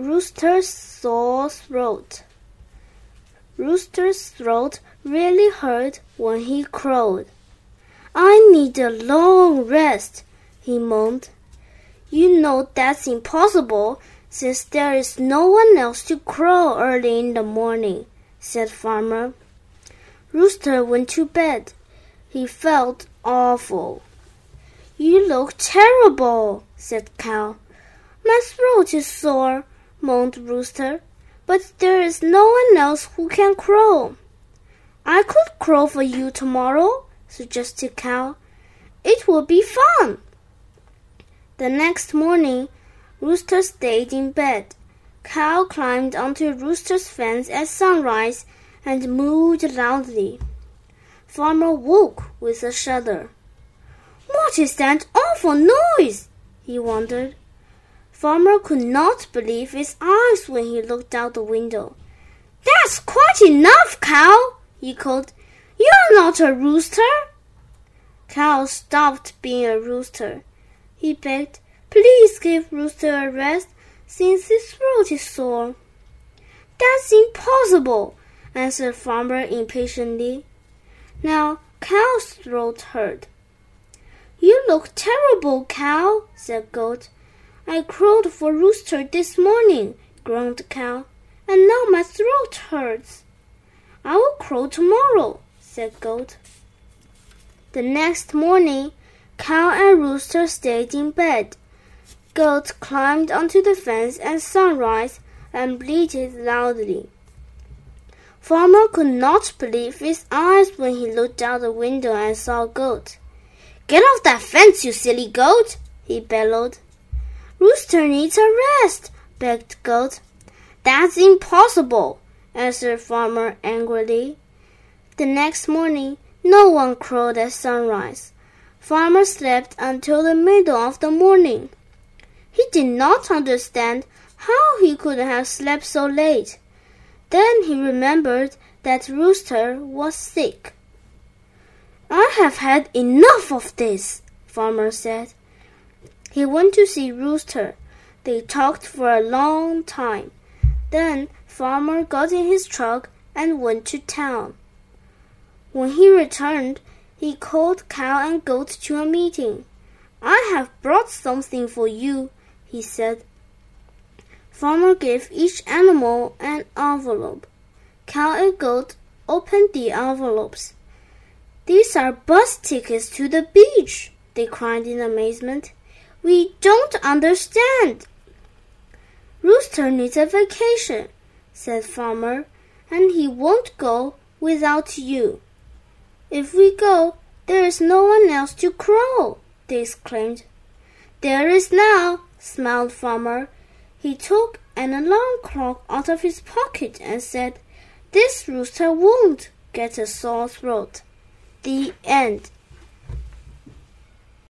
Rooster's sore throat. Rooster's throat really hurt when he crowed. I need a long rest, he moaned. You know that's impossible, since there is no one else to crow early in the morning, said Farmer. Rooster went to bed. He felt awful. You look terrible, said Cow. My throat is sore, moaned Rooster, but there is no one else who can crow. I could crow for you tomorrow, suggested Cow. It would be fun. The next morning, Rooster stayed in bed. Cow climbed onto Rooster's fence at sunrise and mooed loudly. Farmer woke with a shudder. What is that awful noise? he wondered. Farmer could not believe his eyes when he looked out the window. That's quite enough, Cow, he called. You're not a rooster. Cow stopped being a rooster. He begged, Please give Rooster a rest since his throat is sore. That's impossible, answered Farmer impatiently. Now Cow's throat hurt. You look terrible, Cow, said Goat. I crowed for Rooster this morning, groaned Cow, and now my throat hurts. I will crow tomorrow, said Goat. The next morning, Cow and Rooster stayed in bed. Goat climbed onto the fence at sunrise and bleated loudly. Farmer could not believe his eyes when he looked out the window and saw Goat. Get off that fence, you silly goat! he bellowed. Rooster needs a rest, begged Goat. That's impossible, answered Farmer angrily. The next morning, no one crowed at sunrise. Farmer slept until the middle of the morning. He did not understand how he could have slept so late. Then he remembered that Rooster was sick. I have had enough of this, Farmer said. He went to see Rooster. They talked for a long time. Then Farmer got in his truck and went to town. When he returned, he called Cow and Goat to a meeting. I have brought something for you, he said. Farmer gave each animal an envelope. Cow and Goat opened the envelopes. These are bus tickets to the beach, they cried in amazement. We don't understand. Rooster needs a vacation, said Farmer, and he won't go without you. If we go, there is no one else to crow, they exclaimed. There is now, smiled Farmer. He took an alarm clock out of his pocket and said, This rooster won't get a sore throat. The end.